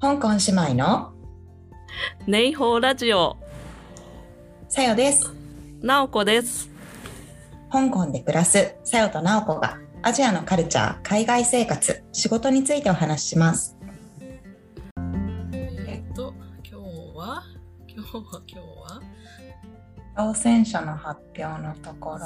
香港姉妹のネイホーラジオ、さよです。なおこです。香港で暮らすさよとなおこがアジアのカルチャー、海外生活、仕事についてお話しします。えっと、今日は、今日は、今日は、当選者の発表のところ。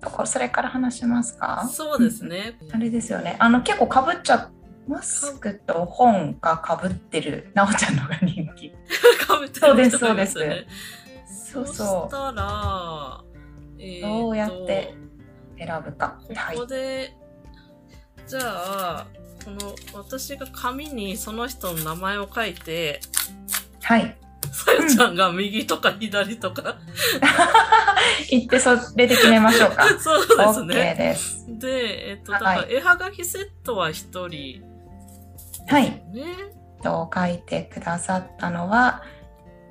と、こそれから話しますか？そうですね。あれですよね。あの結構かぶっちゃマスクと本がかぶってるなおちゃんのが人気。かぶってそうでする人がいます。そうそうそしたら、えーとどうやって選ぶか。はいここ。で、じゃあ、この私が紙にその人の名前を書いて、はい。さよちゃんが右とか左とか、言ってそれで決めましょうか。そうです OK ね。です。で、えっと、だからはい絵はがきセットは一人、はい。ね。と書いてくださったのは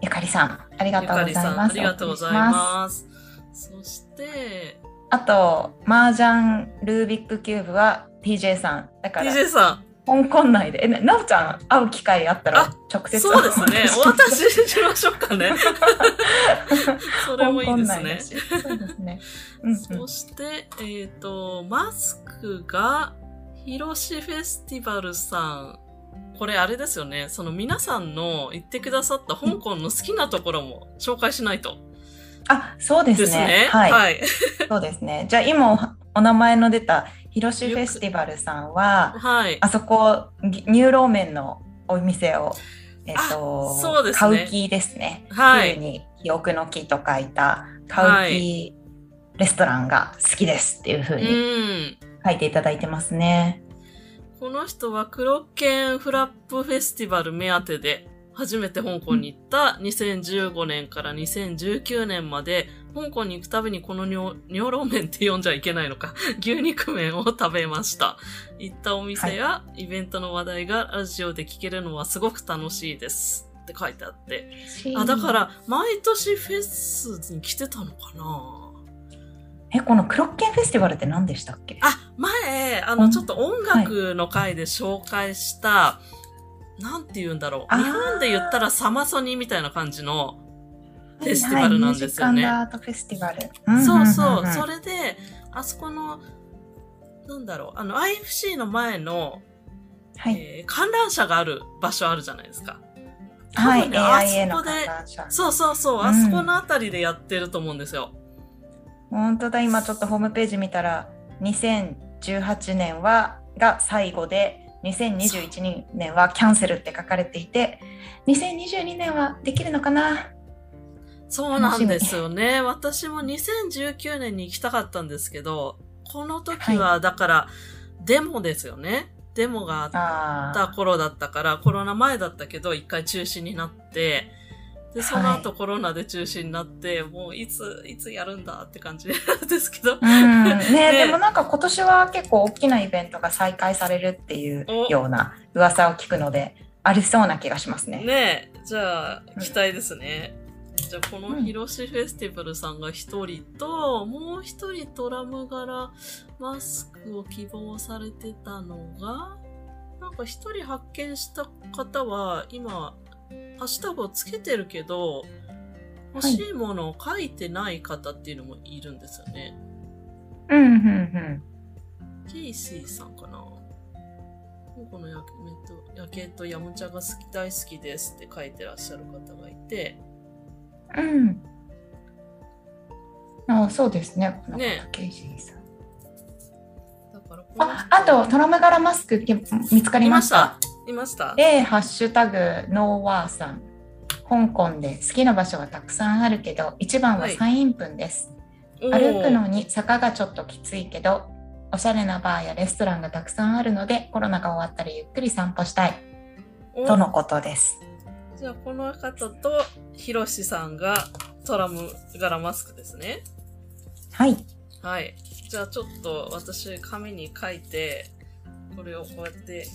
ゆかりさん。ありがゆとうございます。ありがとうございます。ます。そして、あと、麻雀ルービックキューブは TJ さん。だから、DJ さ香港内で、え、ななおちゃん会う機会あったら直接そうですね。お お渡渡しししましょうかね。それもいいですねそうですね。うんうんそして、えっ、と、マスクが、ヒロシフェスティバルさん。これあれですよね。その皆さんの言ってくださった香港の好きなところも紹介しないと。あ、そうですね。ですね。はい、はい。そうですね。じゃあ今おお名前の出たヒロシフェスティバルさんは、はい。あそこ、ニニューローメンのお店を、えっ、と、あそうですねカウキですね。はい旧に記憶の木と書いたカウキレストランが好きですっていうふううにん。書いていただいてますね。この人はクロッケンフラップフェスティバル目当てで初めて香港に行った2015年から2019年まで香港に行くたびにこの尿尿ローメンって呼んじゃいけないのか 牛肉麺を食べました。行ったお店やイベントの話題がラジオで聞けるのはすごく楽しいですって書いてあって。あ、だか、ら毎年フェスに来てたのかな？え、このクロッケンフェスティバルって何でしたっけ？あ、前、あの、うんちょっと音楽の回で紹介した、なんて言うんだろう。日本で言ったらサマソニみたいな感じの、フェスティバルなんですよねはいはいフェスティバル。そうそう、んんんんそれで、あそこの、なんだろう、あの、IFC の前の、はい。えー観覧車がある場所あるじゃないですか。はい、あそこで。そうそうそう、うんあそこのあたりでやってると思うんですよ。本当だ、今ちょっとホームページ見たら、2018年はが最後で、2021年はキャンセルって書かれていて、2022年はできるのかな？そうなんですよね。私も2019年に行きたかったんですけど、この時はだから、デモですよね。デモがあっあた頃だったから、コロナ前だったけど、一回中止になって、で、その後コロナで中止になって、もういつ、いつやるんだって感じ ですけど。うんね ねでもなんか今年は結構大きなイベントが再開されるっていうおような噂を聞くので、ありそうな気がしますね。ねえ、じゃあ、期待ですね。じゃあ、こうんのヒロシフェスティバルさんが一人と、もう一人ドラム柄マスクを希望されてたのが、なんか一人発見した方は、今、ハッシュタグをつけてるけど、欲しいものを書いてない方っていうのもいるんですよね。うん、うん、うん。ケイシーさんかなこの夜景と夜景とヤムチャが好き大好きですって書いてらっしゃる方がいて、うん。あそうですね。このねケイシーさんだからあ、あと、トラム柄マスクけ見つかりました？いました？で、ハッシュタグ、ノーワーさん。香港で好きな場所はたくさんあるけど、一番はサインプンです。おー歩くのに坂がちょっときついけど、おしゃれなバーやレストランがたくさんあるので、コロナが終わったらゆっくり散歩したい。おとのことです。じゃあこの方とヒロシさんがトラム柄マスクですね。はい。はい。じゃあちょっと私紙に書いて、これをこうやって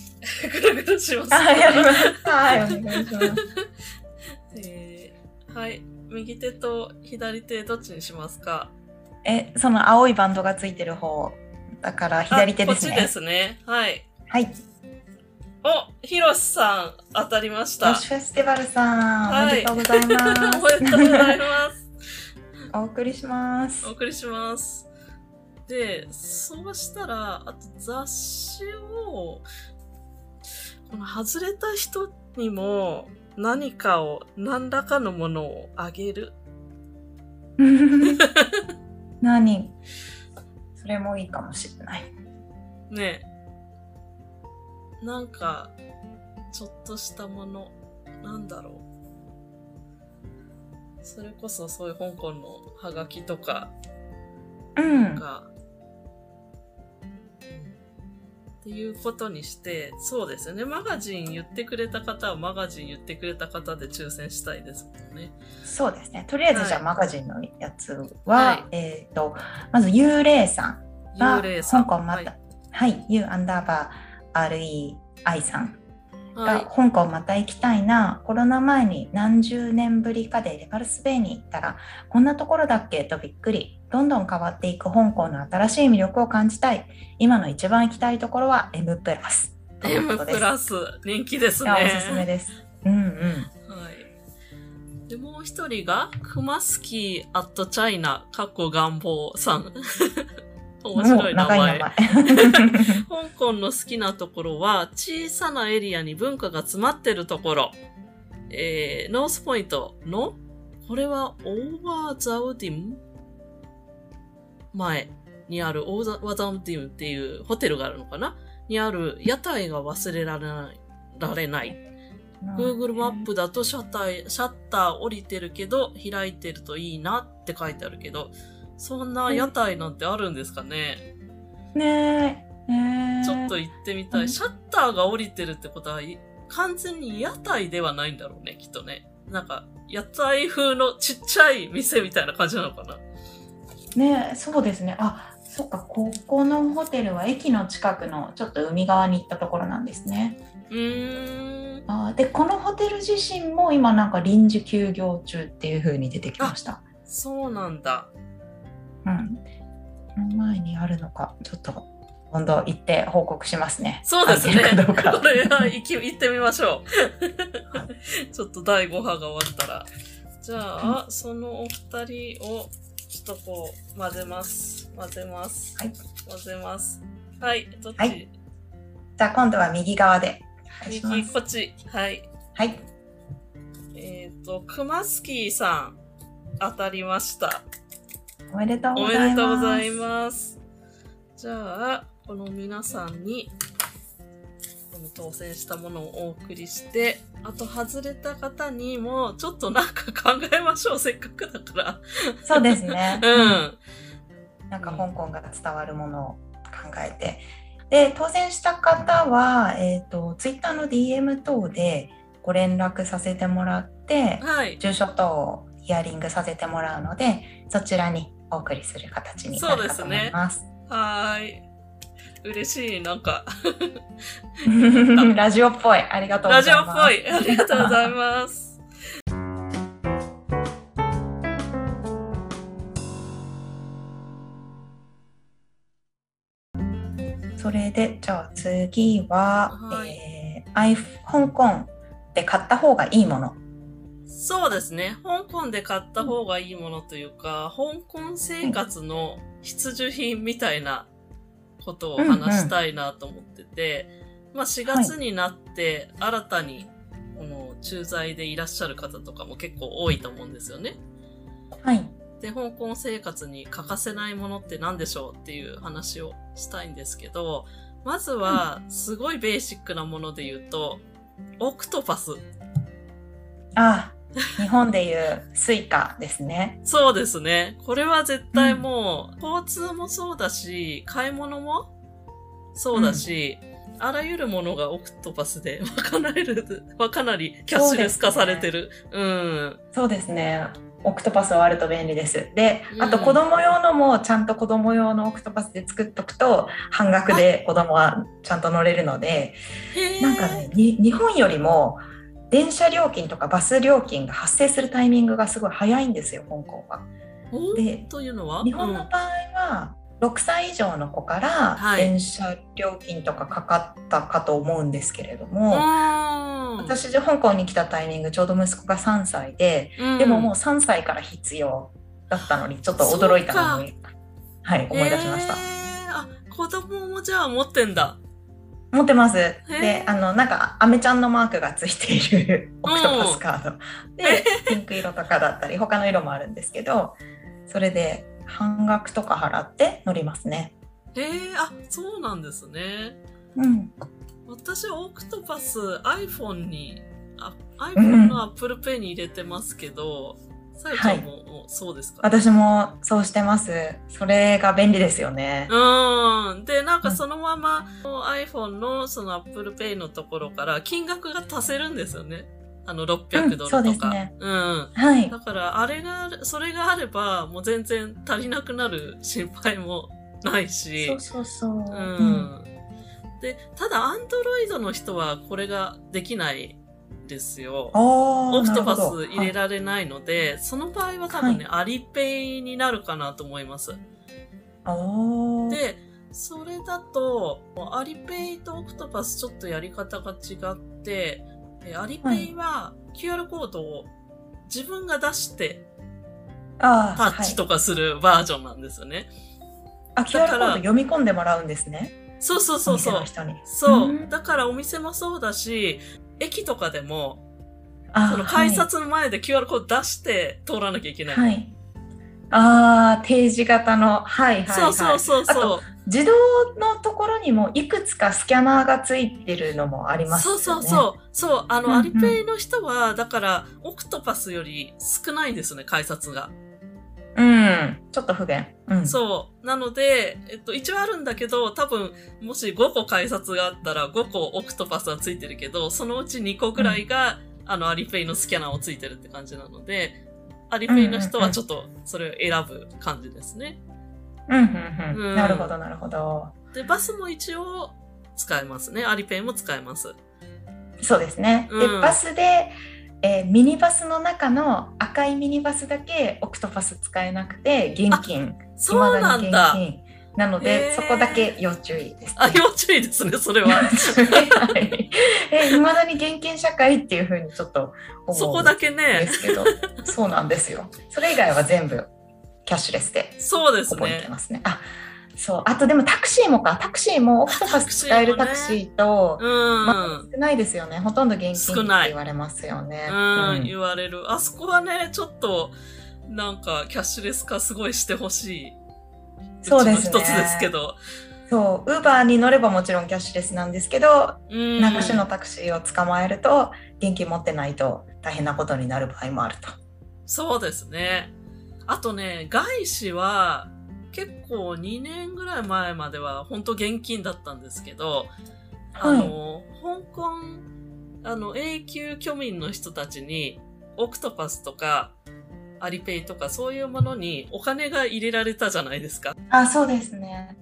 ぐるぐるします。はい、お願いします。えーはい。右手と左手どっちにしますか？え、その青いバンドがついてる方、だから左手ですね。あこっちですね。はい。はい。お、ひろしさん、当たりました。フェスティバルさん、はいおめでとうございます。おめでとうございます。お送りしますお。送りします。で、そうしたら、あと雑誌を、この外れた人にも何かを、何らかのものをあげる。何？それもいいかもしれない。ねえ。なんか、ちょっとしたもの、なんだろう。それこそそういう香港のハガキとかうん。が、うんっていうことにして、そうですよね。マガジン言ってくれた方はマガジン言ってくれた方で抽選したいですもんね。そうですね。とりあえずじゃあはいマガジンのやつは、はいえっ、と、まず幽霊さん。が幽霊さん。香港また、はい、U アンダーバー REI さんはい。が、香港また行きたいな、コロナ前に何十年ぶりかでレパルスベイに行ったら、こんなところだっけ？とびっくり。どんどん変わっていく香港の新しい魅力を感じたい。今の一番行きたいところは M プラス。M プラス、人気ですいね。やおすすめです。うんうん。はい。で、もう一人が、クマスキーアットチャイナ、かっこ願望さん。面白い名前。名前。香港の好きなところは、小さなエリアに文化が詰まってるところ。えー、ノースポイントの、これはオーバーザウディム前にあるオーバーザウディムっていうホテルがあるのかな？にある屋台が忘れられない。られない。Google マップだとシャッター、シャッター降りてるけど、開いてるといいなって書いてあるけど、そんな屋台なんてあるんですかね、ねえ。ちょっと行ってみたい。うんシャッターが降りてるってことは、い完全に屋台ではないんだろうね、きっとね。なんか、屋台風のちっちゃい店みたいな感じなのかな？ねそうですね。あ、そっか、ここのホテルは駅の近くのちょっと海側に行ったところなんですね。うーん。あで、このホテル自身も今なんか臨時休業中っていう風に出てきました。そうなんだ。うん。この前にあるのか、ちょっと今度行って報告しますね。そうですね。どうかこれは行き、行ってみましょう。ちょっと第5波が終わったら。じゃあ、そのお二人を、ちょっとこう、混ぜます。混ぜます。はい混ぜます。はい。どっち、はいじゃあ今度は右側で右、す。こっち。はい。はい。えっ、と、クマスキーさん、当たりました。おめでとうおめございます。でとうございます。じゃあ、この皆さんに、この当選したものをお送りして、あと外れた方にも、ちょっとなんか考えましょう、せっかくだから。そうですね。うん。なんか香港が伝わるものを考えて。で、当選した方は、えっ、と、ツイッターの DM 等でご連絡させてもらって、はい。住所等をヒアリングさせてもらうので、そちらにお送りする形になるかと思います。はーい。嬉しい、なんか、ラジオっぽい。ありがとうごラジオざいます。っぽい。ありがとうございます。それで、じゃあ次は、はいえー、アイフ香港で買った方がいいもの。そうですね。香港で買った方がいいものというか、香港生活の必需品みたいなことを話したいなと思ってて、まあ4月になって新たにこの駐在でいらっしゃる方とかも結構多いと思うんですよね。はい。で、香港生活に欠かせないものって何でしょうっていう話をしたいんですけど、まずはすごいベーシックなもので言うと、 Octopus。あ、日本でいう Suica ですね。そうですね。これは絶対もう、交通もそうだし、買い物もそうだし、あらゆるものが Octopus で 賄える、はかなりキャッシュレス化されてる。うん。そうですね。 Octopus はあると便利です。で、うんあと子供用のもちゃんと子供用の Octopus で作っとくと半額で子供はちゃんと乗れるので、なんかね、に日本よりも電車料金とかバス料金が発生するタイミングがすごい早いんですよ、香港は。おでというのは？日本の場合は、6歳以上の子からはい電車料金とかかかったかと思うんですけれども、うん。私香港に来たタイミングちょうど息子が3歳で、うんでももう3歳から必要だったのにちょっと驚いたのに、はい、思い出しました。えーあ、子供もじゃあ持ってんだ。持ってます。ーで、あの、なんか、アメちゃんのマークがついているオクトパスカード。で、ピンク色とかだったり、他の色もあるんですけど、それで半額とか払って乗りますね。へえあ、そうなんですね。うん。私はオクトパス iPhone に、iPhone の Apple Pay に入れてますけど、さゆちゃんも、そうですか？私もそうしてます。それが便利ですよね。うん。で、なんかそのまま、iPhone のその Apple Pay のところから金額が足せるんですよね。あの、600ドルとか。うんそうですねうん。はい。だから、あれがそれがあれば、もう全然足りなくなる心配もないし。そうそうそう。ううんん。で、ただ、アンドロイドの人はこれができないですよ。オオクトパス入れられないので、その場合は多分ね、アリペイになるかなと思います。で、それだと、アリペイとオクトパスちょっとやり方が違って、えアリペイは QR コードを自分が出してタッチとかするバージョンなんですよね。はい、あ、QR コード読み込んでもらうんですね。そうそうそうそう。そう。んだからお店もそうだし、駅とかでも、あその改札の前で QR コード出して通らなきゃいけない。はい。はい。ああ、定時型の。はいはい、はい。そうそうそうあそう。自動のところにもいくつかスキャナーがついてるのもありますよね。そうそうそう。そう、あの、うんうんアリペイの人は、だから、オクトパスより少ないんですね、改札が。う。うん。ちょっと不便。うん。そう。なので、えっと、一応あるんだけど、多分、もし5個改札があったら、5個オクトパスはついてるけど、そのうち2個ぐらいが、あの、アリペイのスキャナーをついてるって感じなので、アリペイの人はちょっと、それを選ぶ感じですね。うんうんうん。うんなるほどなるほど。で、バスも一応、使えますね。アリペイも使えます。そうですね。で、うんバスで、えーミニバスの中の赤いミニバスだけオクトパス使えなくて、現金。そうなん未だだ。に現金。なのへで、ーそこだけ要注意です、あ、要注意ですね、それは。はい。え、未だに現金社会っていうふうにちょっと思そうこだけでね、すけど、そうなんですよ。それ以外は全部キャッシュレスでそうですね覚えて。ますね。あ、そう。あとでもタクシーもか。タクシーもオクトパス使えるタクシーと、うん。まあ少ないですよね。ほとんど現金って少ない言われますよね。うん、言われる。あそこはね、ちょっと、なんか、キャッシュレス化すごいしてほしい。そうですね一つですけど。そう、ウーバーに乗ればもちろんキャッシュレスなんですけど、うん。流しのタクシーを捕まえると、現金持ってないと大変なことになる場合もあると。そうですね。あとね、外資は、結構2年ぐらい前までは本当現金だったんですけど、あはい。の、香港、あの、永久居民の人たちに、オクトパスとか、アリペイとかそういうものにお金が入れられたじゃないですか。あ、そうですね。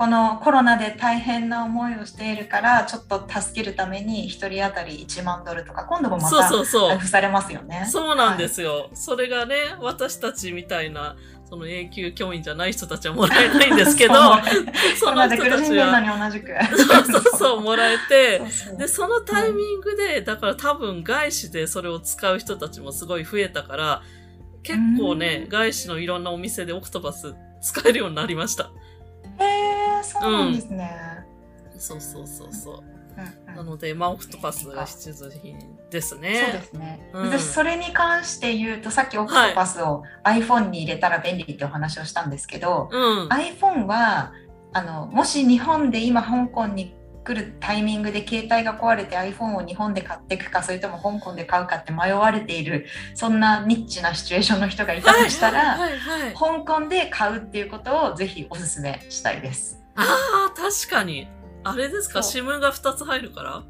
このコロナで大変な思いをしているから、ちょっと助けるために1人当たり1万ドルとか、今度もまそうた配。布されますよね。そうなんですよ。それがね、私たちみたいな、その永久教員じゃない人たちはもらえないんですけど、その人たちは。そうそうそう、もらえて で、そのタイミングで、だから多分外資でそれを使う人たちもすごい増えたから、結構ねう、ん外資のいろんなお店でオクトパス使えるようになりました。へえ、そうなんですね。そうそうそうそう。うんうんなので、まあ、オクトパスが必需品ですそうね。ですね。うん私、それに関して言うと、さっきオクトパスを iPhone に入れたら便利ってお話をしたんですけど、うん。iPhone はあのもし日本で今香港に来るタイミングで携帯が壊れて iPhone を日本で買っていくかそれとも香港で買うかって迷われているそんなニッチなシチュエーションの人がいたとしたら、はいはいはい。香港で買うっていうことをぜひおすすめしたいです。ああ、確かに。あれですか、SIM が2つ入るから？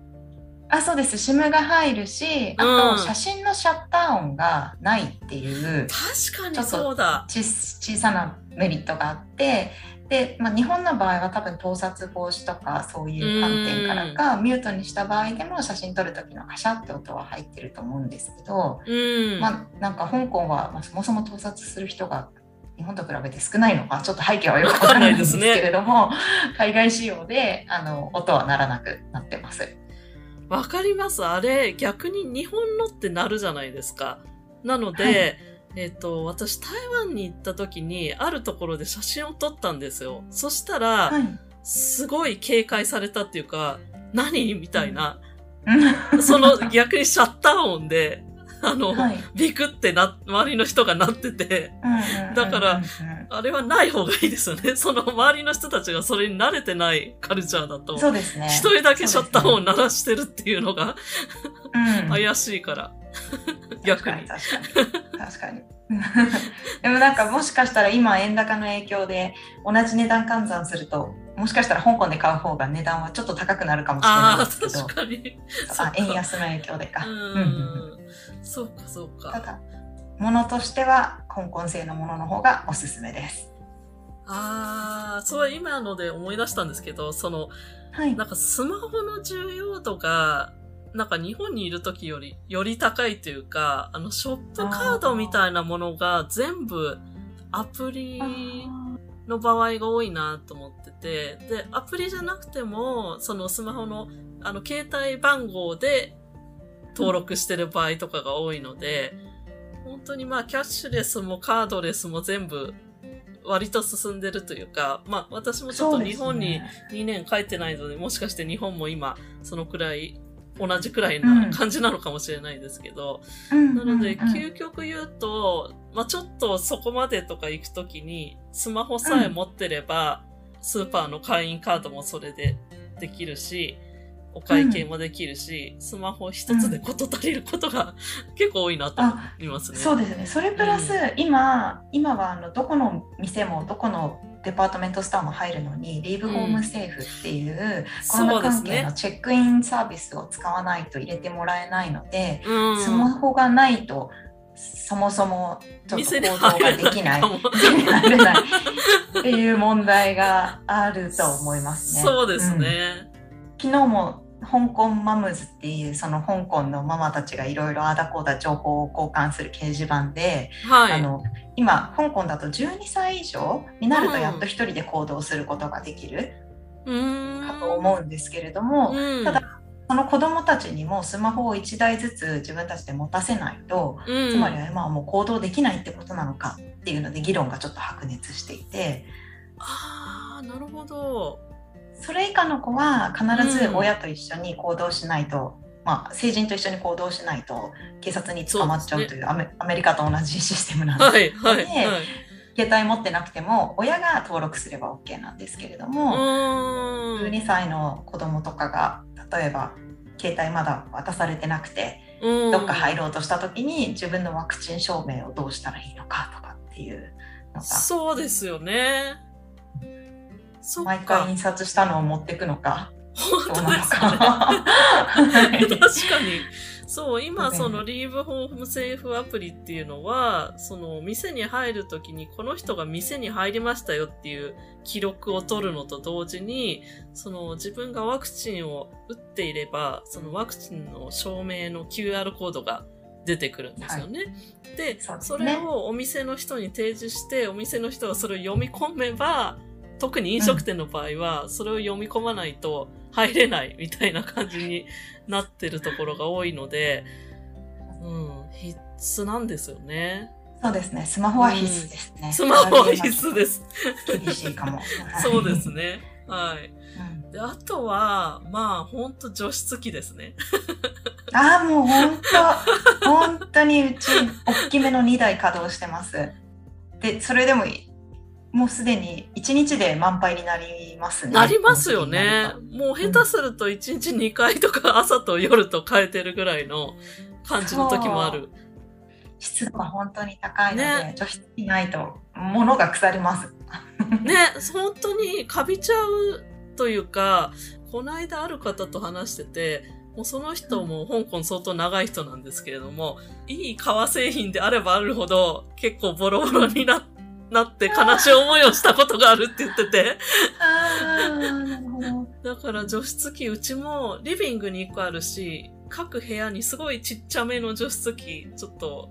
あそうです SIM が入るしあうんと写真のシャッター音がないっていう確かにそうだ。ち小さなメリットがあってで、まあ、日本の場合は多分盗撮防止とかそういう観点からかミュートにした場合でも写真撮る時のカシャって音は入ってると思うんですけど、うん。まあ、なんか香港は、まあ、そもそも盗撮する人が日本と比べて少ないのかちょっと背景はよくわからないんですけれども、海外仕様であの音は鳴らなくなってます。わかります。あれ、逆に日本のってなるじゃないですか。なので、はいえっ、と、私台湾に行った時に、あるところで写真を撮ったんですよ。そしたら、はい。すごい警戒されたっていうか、何みたいな。うんその逆にシャッター音で、あの、はい。ビクってな、周りの人がなってて、だからあれはない方がいいですよね。その周りの人たちがそれに慣れてないカルチャーだと。そうですね。一人だけシャッター音を鳴らしてるっていうのがうん怪しいから。確かに。確かに確かに。でもなんかもしかしたら今円高の影響で同じ値段換算するともしかしたら香港で買う方が値段はちょっと高くなるかもしれないですけど。確かに。そうあ円安の影響でか、ううんうん。うんん。そうか、そうか。ただ物としては香港製のものの方がおすすめです。ああ、そう、今ので思い出したんですけど、その、はい。なんかスマホの重要度が、なんか日本にいる時より、より高いというか、あの、ショップカードみたいなものが全部アプリの場合が多いなと思ってて、で、アプリじゃなくても、そのスマホの、あの、携帯番号で登録してる場合とかが多いので、本当にまあ、キャッシュレスもカードレスも全部割と進んでるというか、まあ、私もちょっと日本に2年帰ってないので、もしかして日本も今、そのくらい、同じくらいな感じなのかもしれないですけど、なので、究極言うと、まあちょっとそこまでとか行くときに、スマホさえ持ってれば、スーパーの会員カードもそれでできるし、お会計もできるし、スマホ一つで事足りることが 結構多いなと思いますね。そうですね。それプラス、今今はあのどこの店もどこのデパートメントストアも入るのにリーブホームセーフっていう、コロナ関係のチェックインサービスを使わないと入れてもらえないので、うん、スマホがないとそもそもちょっと行動ができない。れないっていう問題があると思いますね。そうですね。うん、昨日も香港マムズっていうその香港のママたちがいろいろあだこうだ情報を交換する掲示板で、はい、あの今香港だと12歳以上になるとやっと一人で行動することができるかと思うんですけれども、うん、ただその子どもたちにもスマホを1台ずつ自分たちで持たせないと、うん、つまりは今はもう行動できないってことなのかっていうので議論がちょっと白熱していて。ああなるほどそれ以下の子は必ず親と一緒に行動しないと、うん、まあ、成人と一緒に行動しないと警察に捕まっちゃうというアメ,、アメリカと同じシステムなんで、はいはいはい、携帯持ってなくても親が登録すれば OK なんですけれども12歳の子供とかが例えば携帯まだ渡されてなくてどっか入ろうとした時に自分のワクチン証明をどうしたらいいのかとかっていうのが。そうですよね毎回印刷したのを持っていくのか。本当ですね 確かに。そう今そのリーブホームセーフアプリっていうのはその店に入るときにこの人が店に入りましたよっていう記録を取るのと同時にその自分がワクチンを打っていればそのワクチンの証明の QR コードが出てくるんですよね。はい、でそ、ね、それをお店の人に提示してお店の人がそれを読み込めば特に飲食店の場合はそれを読み込まないと入れないみたいな感じになってるところが多いので、うん、必須なんですよね。そうですね。スマホは必須ですね。うん、スマホは必須です。厳しいかも。そうですね。はい。うん、であとは、まあ、ほんと除湿機ですね。ああ、もう本当本当にうち、大きめの2台稼働してます。で、それでももうすでに1日で満杯になりますね。なりますよね。もう下手すると1日2回とか朝と夜と変えてるぐらいの感じの時もある。湿度が本当に高いので、ね、除湿機ないと物が腐ります。ね、本当にカビちゃうというか、この間ある方と話してて、もうその人も香港相当長い人なんですけれども、いい革製品であればあるほど結構ボロボロになって、なって悲しい思いをしたことがあるって言ってて。だから除湿機、うちもリビングに1個あるし、各部屋にすごいちっちゃめの除湿機、ちょっと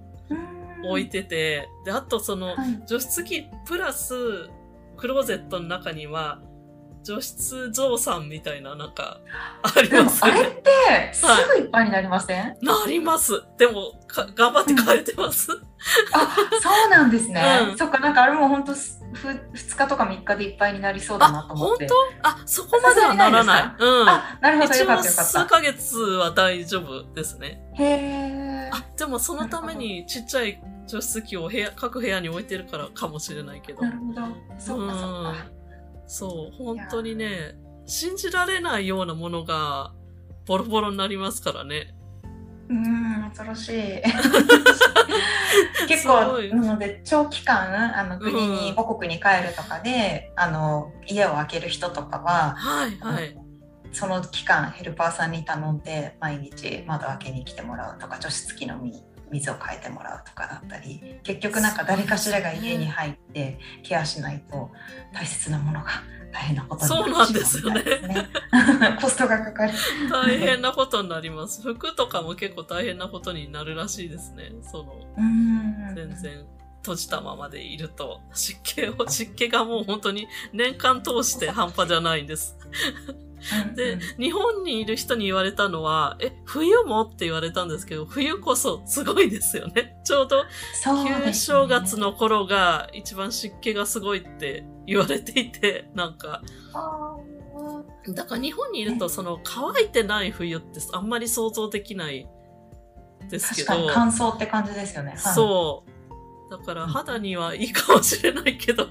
置いてて、で、あとその、はい。除湿機プラス、クローゼットの中には、除湿増産みたいな、なんか、ありますよね。あれってすぐいっぱいになりません、なります。でも、か頑張って変えてます。あそうなんですね、うんそっかなんかあれも本当ふ2日とか3日でいっぱいになりそうだなと思ってあ、そこまではならない。さうん。あなるほど一よかっ応たよかった数ヶ月は大丈夫ですね。へえあ、でもそのためにちっちゃい除湿機を部屋、各部屋に置いてるからかもしれないけどな。るほどそうかそうかそう、本当にね、信じられないようなものがボロボロになりますからね。うーん恐ろしい 結構なので長期間あの国に、うん母国に帰るとかであの家を空ける人とかははい、はい。その期間ヘルパーさんに頼んで毎日窓開けに来てもらうとか除湿機のみ水を変えてもらうとかだったり結局なんか誰かしらが家に入ってケアしないと大切なものが大変なことになってしまうみたいですね。コストがかかる。大変なことになります。服とかも結構大変なことになるらしいですね。その、うーん全然閉じたままでいると、湿気を、湿気がもう本当に年間通して半端じゃないんです。で日本にいる人に言われたのは、え、冬もって言われたんですけど、冬こそすごいですよね。ちょうど旧正月の頃が一番湿気がすごいって言われていて、なんか、だから日本にいるとその乾いてない冬ってあんまり想像できないですけど、確かに乾燥って感じですよね。はい。そう。だから肌にはいいかもしれないけど、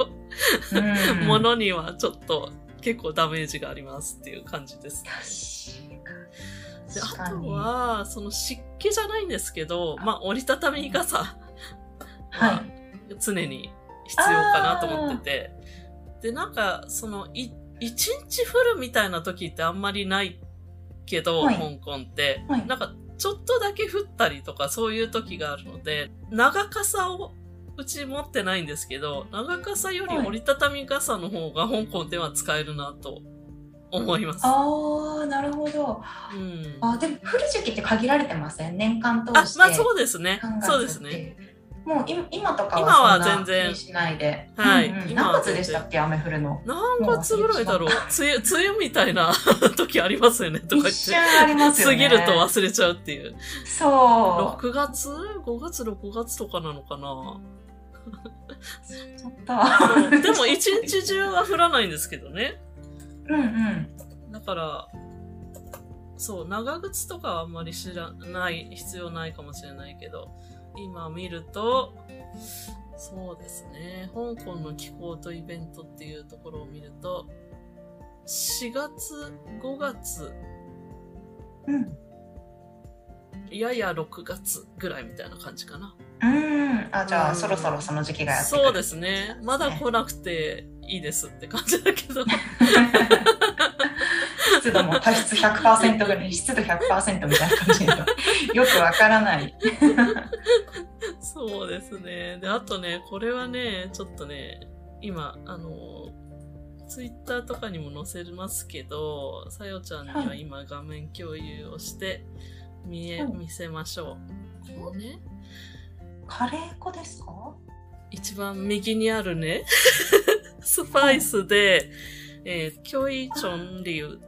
うん。物にはちょっと結構ダメージがありますっていう感じです。であと確かに、は、その湿気じゃないんですけど、まあ折りたたみ傘はは常に必要かなと思ってて、で、なんか、その、い、一日降るみたいな時ってあんまりないけど、はい。香港って、はい。なんか、ちょっとだけ降ったりとかそういう時があるので、長傘をうち持ってないんですけど、長傘よりはい折りたたみ傘の方が香港では使えるなと思います。ああ、なるほど。うん。あでも降る時期って限られてません？年間通あ、して。まあそうですね3。月そうですね。もう今今とか今は全然しないで。はいうんうん何月でしたっけ？雨降るの。何月ぐらいだろう？梅雨、梅雨みたいな 時ありますよね、とか。一瞬ありますよね。過ぎると忘れちゃうっていう。そう。6月 ?5 月、6月とかなのかな？ちょっと。そうでも一日中は降らないんですけどね。うんうん。だから、そう、長靴とかはあんまり知らない、必要ないかもしれないけど、今見ると、そうですね、香港の気候とイベントっていうところを見ると、4月、5月、うん。やや6月ぐらいみたいな感じかな。うん。あ、じゃあ、うんそろそろその時期がやってくる。そうですね。まだ来なくていいですって感じだけど。湿度も多湿100%ぐらい、湿度100%みたいな感じで、よくわからない。そうですね。で、あとね、これはね、ちょっとね、今、あの、ツイッターとかにも載せますけど、さよちゃんには今画面共有をして、見え、はい見せましょう。このね、カレー粉ですか？一番右にあるね、スパイスで、えー、キョイチョンリュウ。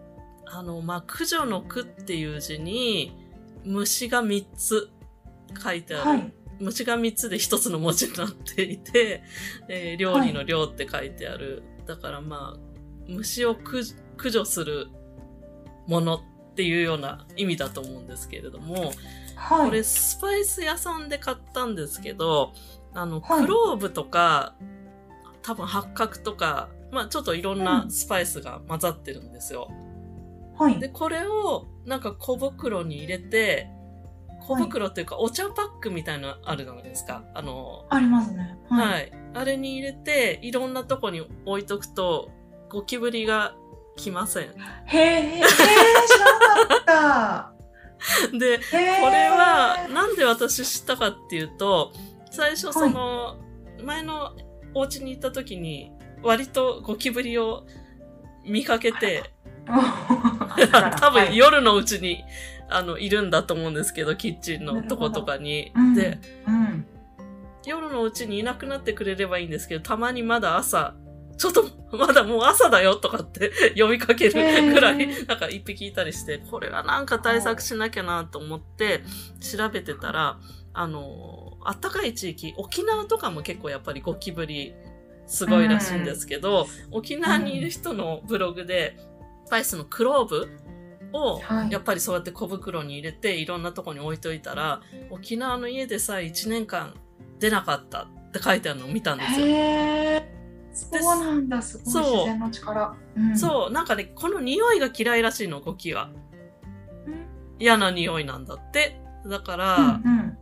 あの、まあ、駆除の句っていう字に、虫が3つ書いてある。はい。虫が3つで1つの文字になっていて、えー料理の量って書いてある。だからまあ、虫を駆駆除するものっていうような意味だと思うんですけれども、はい。これスパイス屋さんで買ったんですけど、あの、はいクローブとか、多分八角とか、まあちょっといろんなスパイスが混ざってるんですよ。はい。で、これをなんか小袋に入れて、小袋っていうかお茶パックみたいなのあるじゃないですか。あの、ありますね。はいい。あれに入れて、いろんなとこに置いとくと、ゴキブリが来ません。へえ、へえ、知らなかっで、た。へえ。これは、なんで私知ったかっていうと、最初その、前のお家に行った時に、割とゴキブリを見かけて、多分はい夜のうちに、あの、いるんだと思うんですけど、キッチンのとことかに。うんで、うん。夜のうちにいなくなってくれればいいんですけど、たまにまだ朝、ちょっと、まだもう朝だよとかって 呼びかけるくらい、なんか一匹いたりして、これはなんか対策しなきゃなと思って調べてたら、あの、あったかい地域、沖縄とかも結構やっぱりゴキブリすごいらしいんですけど、沖縄にいる人のブログで、スパイスのクローブをはい。やっぱりそうやって小袋に入れていろんなとこに置いといたら、沖縄の家でさえ1年間出なかったって書いてあるのを見たんですよ。そうなんだ、すごい自然の力。うんそう、なんかね、この匂いが嫌いらしいの、ゴキは。うん嫌な匂いなんだって。だから、うんうん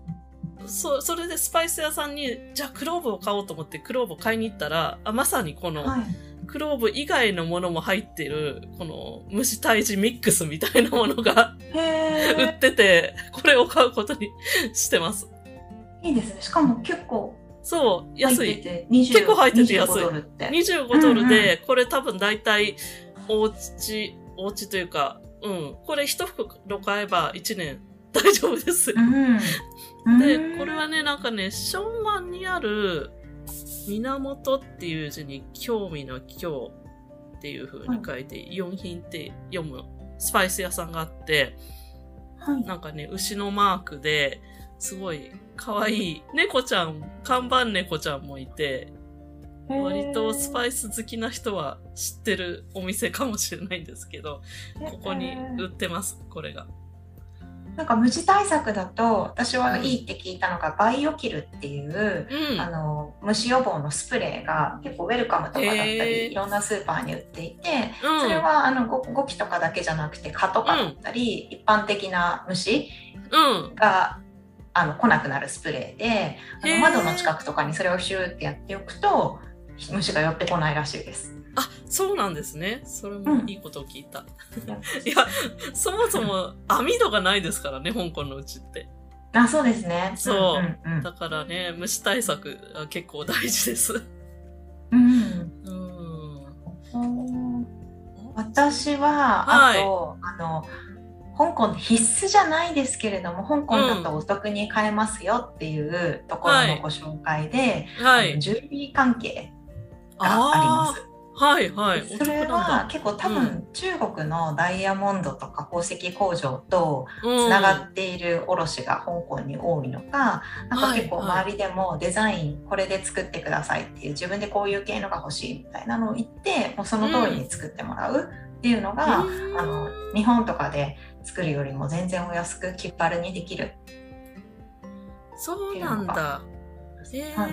そ、それでスパイス屋さんに、じゃあクローブを買おうと思ってクローブを買いに行ったら、あまさにこのはい。クローブ以外のものも入ってる、この虫退治ミックスみたいなものがへ 売っえ。てて、これを買うことにしてます。いいですね。しかも結構そう、入安い。ってて、20結構入ってて安い25ドルって。25ドルで、これ多分大体、おうち、おうちというか、うん、これ一袋買えば1年大丈夫です。うん。でう、んこれはね、なんかね、ションワンにある、源っていう字に興味の今日っていう風に書いて、四品って読むスパイス屋さんがあって、はい。なんかね、牛のマークで、すごい可愛い猫ちゃん、看板猫ちゃんもいて、割とスパイス好きな人は知ってるお店かもしれないんですけど、ここに売ってます、これが。なんか虫対策だと私はいいって聞いたのがバイオキルっていう、うん。あの虫予防のスプレーが結構ウェルカムとかだったりいろんなスーパーに売っていてうん、それはあのゴゴキとかだけじゃなくて蚊とかだったり、一般的な虫うん。があの来なくなるスプレーであの窓の近くとかにそれをシューってやっておくと虫が寄ってこないらしいです。あ、そうなんですね。それもいいことを聞いた。いや いや、そもそも網戸がないですからね、香港のうちって。あそうですね。そうんうんだからね、虫対策は結構大事です。うんうん。うん私は、はいあとあの香港必須じゃないですけれども香港だとお得に買えますよっていうところのご紹介で、はい。あの。ジュエリー関係があります。はい、はい。それは結構多分、中国のダイヤモンドとか宝石工場とうん。つながっている卸が香港に多いのか、なんか結構はい。はい。周りでもデザインこれで作ってくださいっていう自分でこういう系のが欲しいみたいなのを言ってもうその通りに作ってもらうっていうのが、うん。あの日本とかで作るよりも全然お安く気軽にできる。そうなんだ。へえ、はい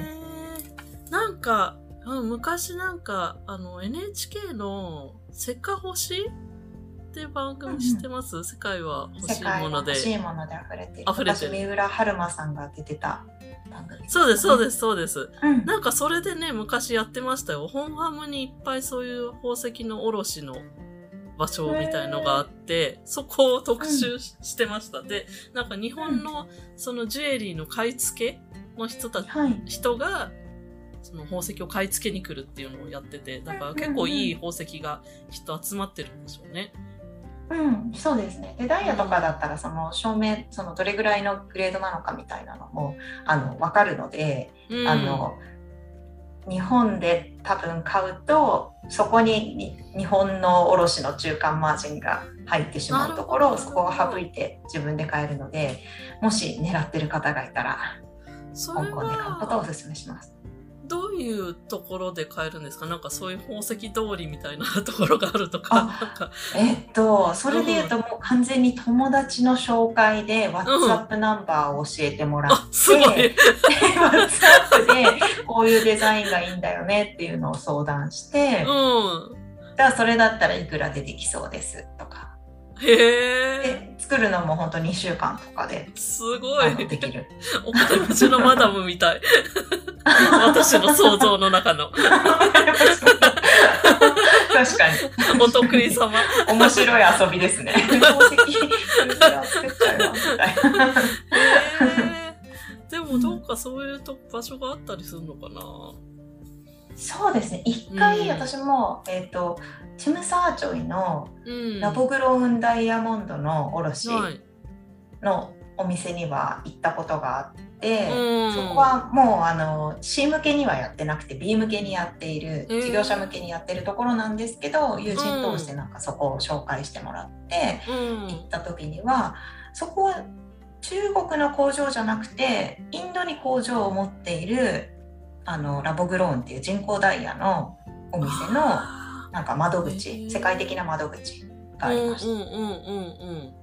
なんか、あ昔なんか、あの、NHK のせっか星って番組知ってます、世界は欲し世いもので欲。しいもので溢れてる。溢れてる私三浦春馬さんが出てた番組。そうです、そうす。です、そうです。うん、なんかそれでね、昔やってましたよ。本ハムにいっぱいそういう宝石の卸の場所みたいのがあって、そこを特集ししてました。で、なんか日本のそのジュエリーの買い付けの人たち、はい。人が、その宝石を買い付けに来るっていうのをやってて、だから結構いい宝石がきっと集まってるんでしょうね。うん、そうですね。で、ダイヤとかだったら、その証明、そのどれぐらいのグレードなのかみたいなのも、あの、わかるので、うん、あの、日本で多分買うと、そこにに日本の卸の中間マージンが入ってしまうところを、そこを省いて自分で買えるので、もし狙ってる方がいたら、香港で買うことをおめします。どういうところで買えるんですか？なんかそういう宝石通りみたいなところがあるとか、えっと、それで言うと、もう完全に友達の紹介で、WhatsApp ナンバーを教えてもらって、あ、すごい。で WhatsApp でこういうデザインがいいんだよねっていうのを相談して、うん。じゃあそれだったらいくらでできそうですとか。へえ、で、作るのも本当2週間とかですごい。できる。お金持ちのマダムみたい。私の想像の中の確かに。お得意様。面白い遊びですね。宝石、作っちゃうよ、みたいな。でもどうかそういうと場所があったりするのかなそうですね。一回うん私も、えっ、と、チムサーチョイのうん。ラボグロウンダイヤモンドの卸はい。のお店には行ったことがあって、て、うんそこはもうあの C 向けにはやってなくて B 向けにやっている事業者向けにやってるところなんですけど、友人通してなんかそこを紹介してもらってうん行った時にはそこは中国の工場じゃなくてインドに工場を持っているあのラボグローンっていう人工ダイヤのお店のあなんか窓へ口ー。世界的な窓口がーありました。うんうんうんうんうん。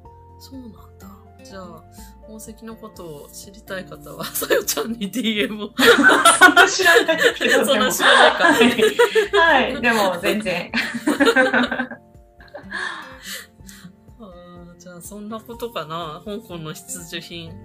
そうなんだ。じゃあ宝石のことを知りたい方は さよちゃんに DM を。そんな知らないけどそんな知らないかはい、はい、でも全然。そんなことかな？香港の必需品。宝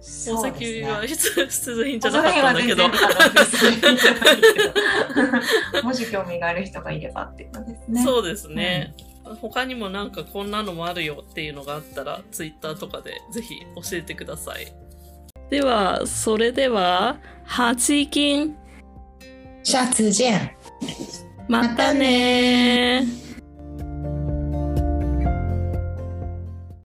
そうですね。石は必必需品じゃなかったんだけど。辺は全然あの必須じゃないけど。もし興味がある人がいればっていうのですね。そうですね、他にもなんかこんなのもあるよっていうのがあったらツイッターとかでぜひ教えてください。ではそれでは8金シャツジェン。またねー